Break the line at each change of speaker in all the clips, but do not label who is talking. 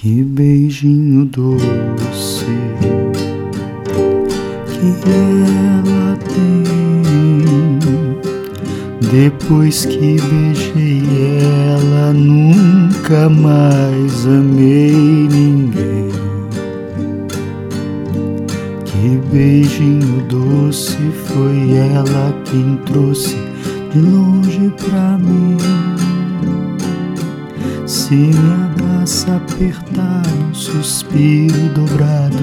Que beijinho doce que ela tem. Depois que beijei ela, nunca mais amei ninguém. Que beijinho doce foi ela quem trouxe de longe pra mim. Se me abraça apertado, suspiro dobrado,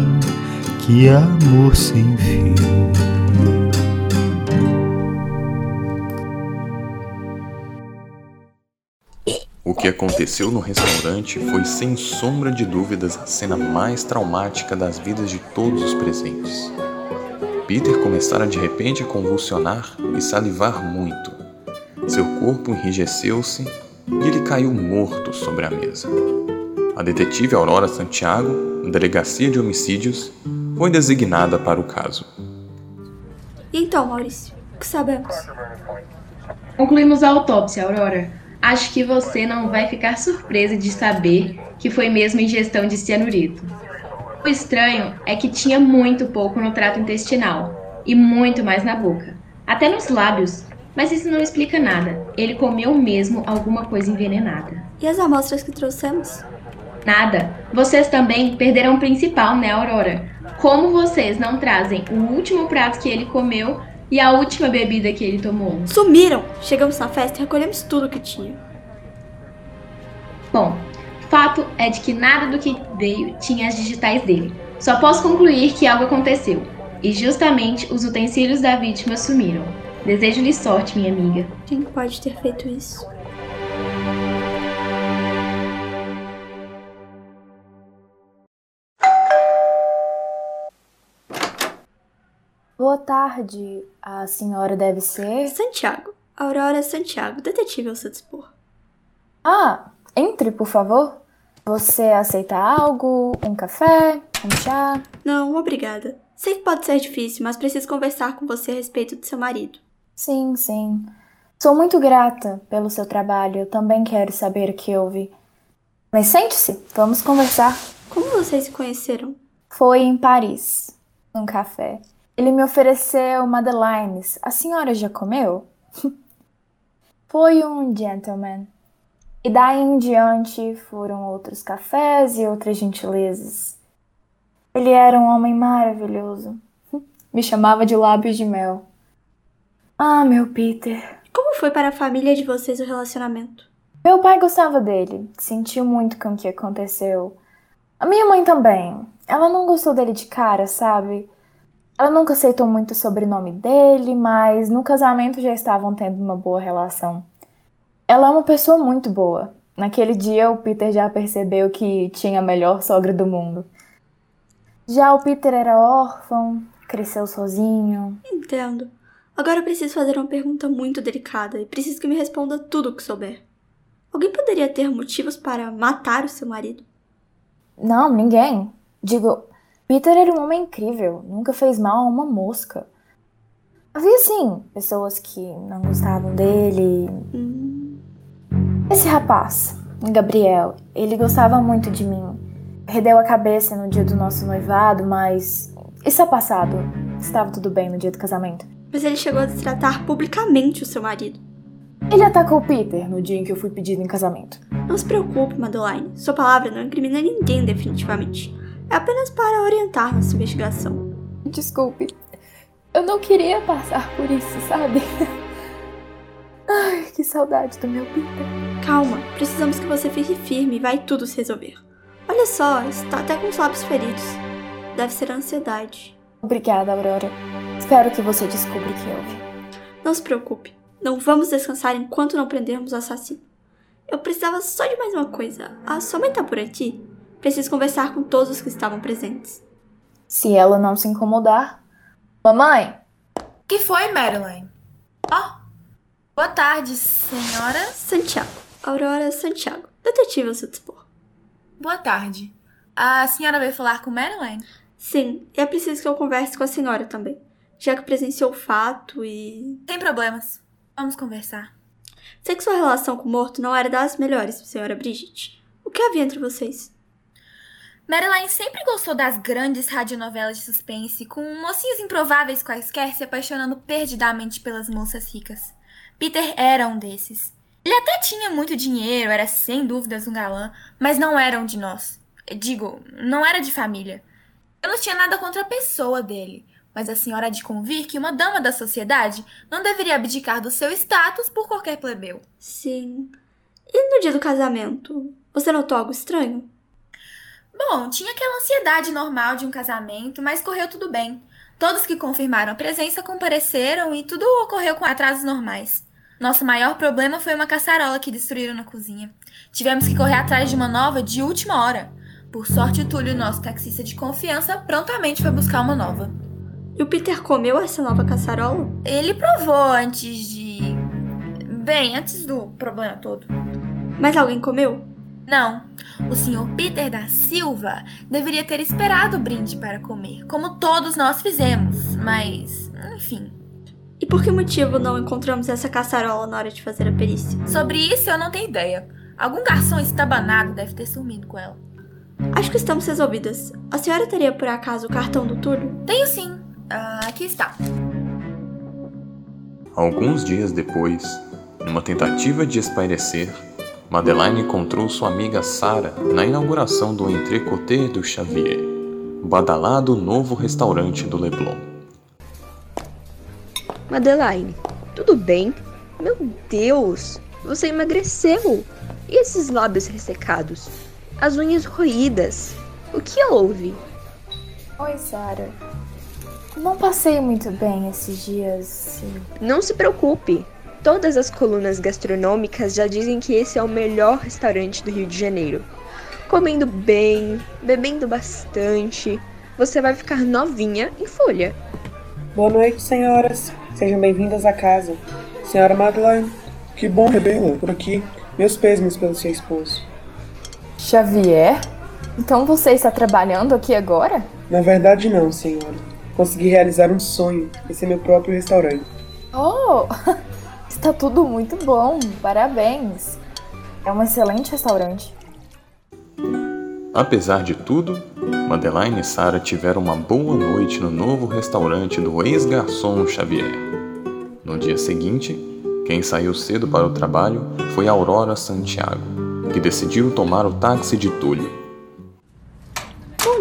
que amor sem fim.
O que aconteceu no restaurante foi sem sombra de dúvidas a cena mais traumática das vidas de todos os presentes. Peter começara de repente a convulsionar e salivar muito. Seu corpo enrijeceu-se e ele caiu morto sobre a mesa. A detetive Aurora Santiago, da Delegacia de Homicídios, foi designada para o caso.
E então, Maurício, o que sabemos?
Concluímos a autópsia, Aurora. Acho que você não vai ficar surpresa de saber que foi mesmo ingestão de cianurito. O estranho é que tinha muito pouco no trato intestinal e muito mais na boca, até nos lábios. Mas isso não explica nada. Ele comeu mesmo alguma coisa envenenada.
E as amostras que trouxemos?
Nada. Vocês também perderam o principal, né, Aurora? Como vocês não trazem o último prato que ele comeu e a última bebida que ele tomou?
Sumiram! Chegamos na festa e recolhemos tudo que tinha.
Bom, fato é de que nada do que veio tinha as digitais dele. Só posso concluir que algo aconteceu. E justamente os utensílios da vítima sumiram. Desejo-lhe sorte, minha amiga.
Quem pode ter feito isso?
Boa tarde. A senhora deve ser.
Santiago. Aurora Santiago, detetive ao seu dispor.
Ah, entre, por favor. Você aceita algo? Um café? Um chá?
Não, obrigada. Sei que pode ser difícil, mas preciso conversar com você a respeito do seu marido.
Sim, sim. Sou muito grata pelo seu trabalho. Eu também quero saber o que houve. Mas sente-se, vamos conversar.
Como vocês se conheceram?
Foi em Paris, num café. Ele me ofereceu madeleines. A senhora já comeu? Foi um gentleman. E daí em diante foram outros cafés e outras gentilezas. Ele era um homem maravilhoso. Me chamava de lábios de mel. Ah, meu Peter.
Como foi para a família de vocês o relacionamento?
Meu pai gostava dele, sentiu muito com o que aconteceu. A minha mãe também. Ela não gostou dele de cara, sabe? Ela nunca aceitou muito o sobrenome dele, mas no casamento já estavam tendo uma boa relação. Ela é uma pessoa muito boa. Naquele dia o Peter já percebeu que tinha a melhor sogra do mundo. Já o Peter era órfão, cresceu sozinho.
Entendo. Agora eu preciso fazer uma pergunta muito delicada e preciso que me responda tudo o que souber. Alguém poderia ter motivos para matar o seu marido?
Não, ninguém. Digo, Peter era um homem incrível, nunca fez mal a uma mosca. Havia sim pessoas que não gostavam dele.
Hum,
Esse rapaz, Gabriel, ele gostava muito de mim. Perdeu a cabeça no dia do nosso noivado, mas isso é passado. Estava tudo bem no dia do casamento.
Mas ele chegou a destratar publicamente o seu marido.
Ele atacou Peter no dia em que eu fui pedido em casamento.
Não se preocupe, Madeline. Sua palavra não incrimina ninguém definitivamente. É apenas para orientar nossa investigação.
Desculpe. Eu não queria passar por isso, sabe? Ai, que saudade do meu Peter.
Calma, precisamos que você fique firme e vai tudo se resolver. Olha só, está até com os lábios feridos. Deve ser a ansiedade.
Obrigada, Aurora. Espero que você descubra o que houve.
Não se preocupe. Não vamos descansar enquanto não prendermos o assassino. Eu precisava só de mais uma coisa. A sua mãe tá por aqui? Preciso conversar com todos os que estavam presentes.
Se ela não se incomodar. Mamãe,
que foi, Madeline? Ó, boa tarde, senhora.
Santiago. Aurora Santiago. Detetive ao seu dispor.
Boa tarde. A senhora veio falar com Madeline?
Sim, e é preciso que eu converse com a senhora também. Já que presenciou o fato e.
Sem problemas. Vamos conversar.
Sei que sua relação com o morto não era das melhores, senhora Brigitte. O que havia entre vocês?
Madeline sempre gostou das grandes radionovelas de suspense, com mocinhos improváveis quaisquer se apaixonando perdidamente pelas moças ricas. Peter era um desses. Ele até tinha muito dinheiro, era sem dúvidas um galã, mas não era um de nós. Digo, não era de família. Eu não tinha nada contra a pessoa dele, mas a senhora há de convir que uma dama da sociedade não deveria abdicar do seu status por qualquer plebeu.
Sim. E no dia do casamento? Você notou algo estranho?
Bom, tinha aquela ansiedade normal de um casamento, mas correu tudo bem. Todos que confirmaram a presença compareceram e tudo ocorreu com atrasos normais. Nosso maior problema foi uma caçarola que destruíram na cozinha. Tivemos que correr atrás de uma nova de última hora. Por sorte, o Túlio, nosso taxista de confiança, prontamente foi buscar uma nova.
E o Peter comeu essa nova caçarola?
Ele provou antes de. Bem, antes do problema todo.
Mas alguém comeu?
Não. O Sr. Peter da Silva deveria ter esperado o brinde para comer, como todos nós fizemos, mas. enfim.
E por que motivo não encontramos essa caçarola na hora de fazer a perícia?
Sobre isso eu não tenho ideia. Algum garçom estabanado deve ter sumido com ela.
Acho que estamos resolvidas. A senhora teria por acaso o cartão do Túlio?
Tenho sim. Ah, aqui está.
Alguns dias depois, numa tentativa de espairecer, Madeline encontrou sua amiga Sara na inauguração do Entrecoté do Xavier, badalado novo restaurante do Leblon.
Madeline, tudo bem? Meu Deus, você emagreceu! E esses lábios ressecados? As unhas roídas? O que houve?
Oi, Sara. Não passei muito bem esses dias.
Não se preocupe. Todas as colunas gastronômicas já dizem que esse é o melhor restaurante do Rio de Janeiro. Comendo bem, bebendo bastante, você vai ficar novinha em folha.
Boa noite, senhoras. Sejam bem-vindas à casa. Senhora Madeline,
que bom revê-la por aqui. Meus pêsames pelo seu esposo.
Xavier? Então você está trabalhando aqui agora?
Na verdade, não, senhora. Consegui realizar um sonho. Esse é meu próprio restaurante.
Oh! Está tudo muito bom, parabéns. É um excelente restaurante.
Apesar de tudo, Madeline e Sarah tiveram uma boa noite no novo restaurante do ex-garçom Xavier. No dia seguinte, quem saiu cedo para o trabalho foi Aurora Santiago, que decidiu tomar o táxi de Túlio.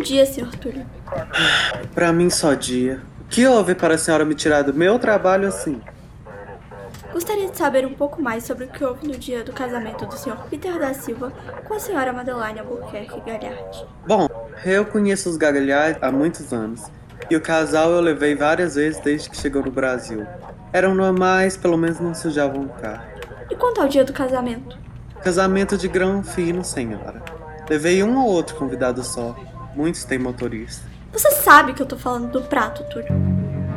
Dia, Sr. Túlio.
Para mim, só dia. O que houve para a senhora me tirar do meu trabalho assim?
Gostaria de saber um pouco mais sobre o que houve no dia do casamento do Sr. Peter da Silva com a Sra. Madeline Albuquerque Galhardi.
Bom, eu conheço os Galhardi há muitos anos. E o casal eu levei várias vezes desde que chegou no Brasil. Eram normais, pelo menos não sujavam o carro.
E quanto ao dia do casamento?
Casamento de grão fino, senhora. Levei um ou outro convidado só. Muitos têm motorista.
Você sabe que eu tô falando do prato, Túlio.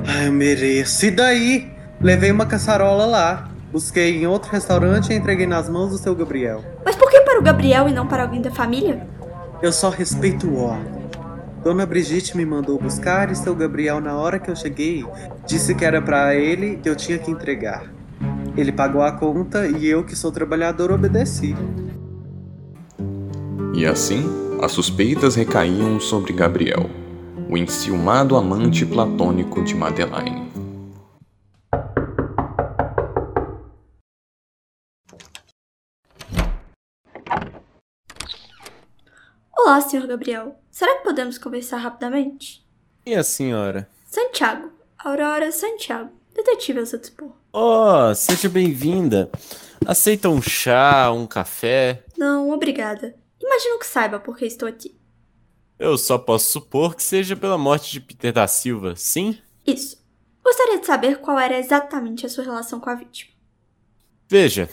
Ai, eu mereço. E daí? Levei uma caçarola lá. Busquei em outro restaurante e entreguei nas mãos do seu Gabriel.
Mas por que para o Gabriel e não para alguém da família?
Eu só respeito o ordem. Dona Brigitte me mandou buscar e seu Gabriel, na hora que eu cheguei, disse que era para ele que eu tinha que entregar. Ele pagou a conta e eu, que sou trabalhador, obedeci.
E assim, as suspeitas recaíam sobre Gabriel, o enciumado amante platônico de Madeline.
Olá, Sr. Gabriel. Será que podemos conversar rapidamente?
E a senhora?
Santiago. Aurora Santiago. Detetive ao seu dispor.
Oh, seja bem-vinda. Aceita um chá, um café?
Não, obrigada. Imagino que saiba por que estou aqui.
Eu só posso supor que seja pela morte de Peter da Silva, sim?
Isso. Gostaria de saber qual era exatamente a sua relação com a vítima.
Veja,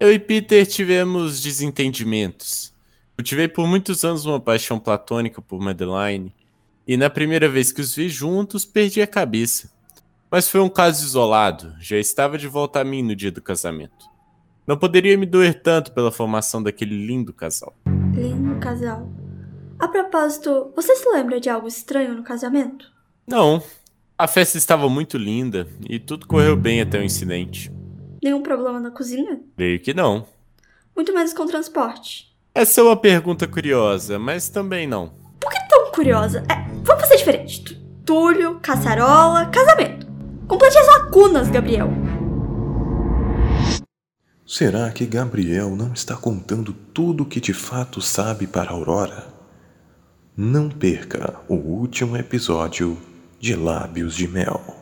eu e Peter tivemos desentendimentos. Cultivei por muitos anos uma paixão platônica por Madeline, e na primeira vez que os vi juntos, perdi a cabeça. Mas foi um caso isolado, já estava de volta a mim no dia do casamento. Não poderia me doer tanto pela formação daquele lindo casal.
Lindo casal. A propósito, você se lembra de algo estranho no casamento?
Não. A festa estava muito linda e tudo correu bem até o incidente.
Nenhum problema na cozinha?
Creio que não.
Muito menos com o transporte.
Essa é uma pergunta curiosa, mas também não.
curiosa. É, vamos fazer diferente. Túlio, caçarola, casamento. Complete as lacunas, Gabriel.
Será que Gabriel não está contando tudo o que de fato sabe para Aurora? Não perca o último episódio de Lábios de Mel.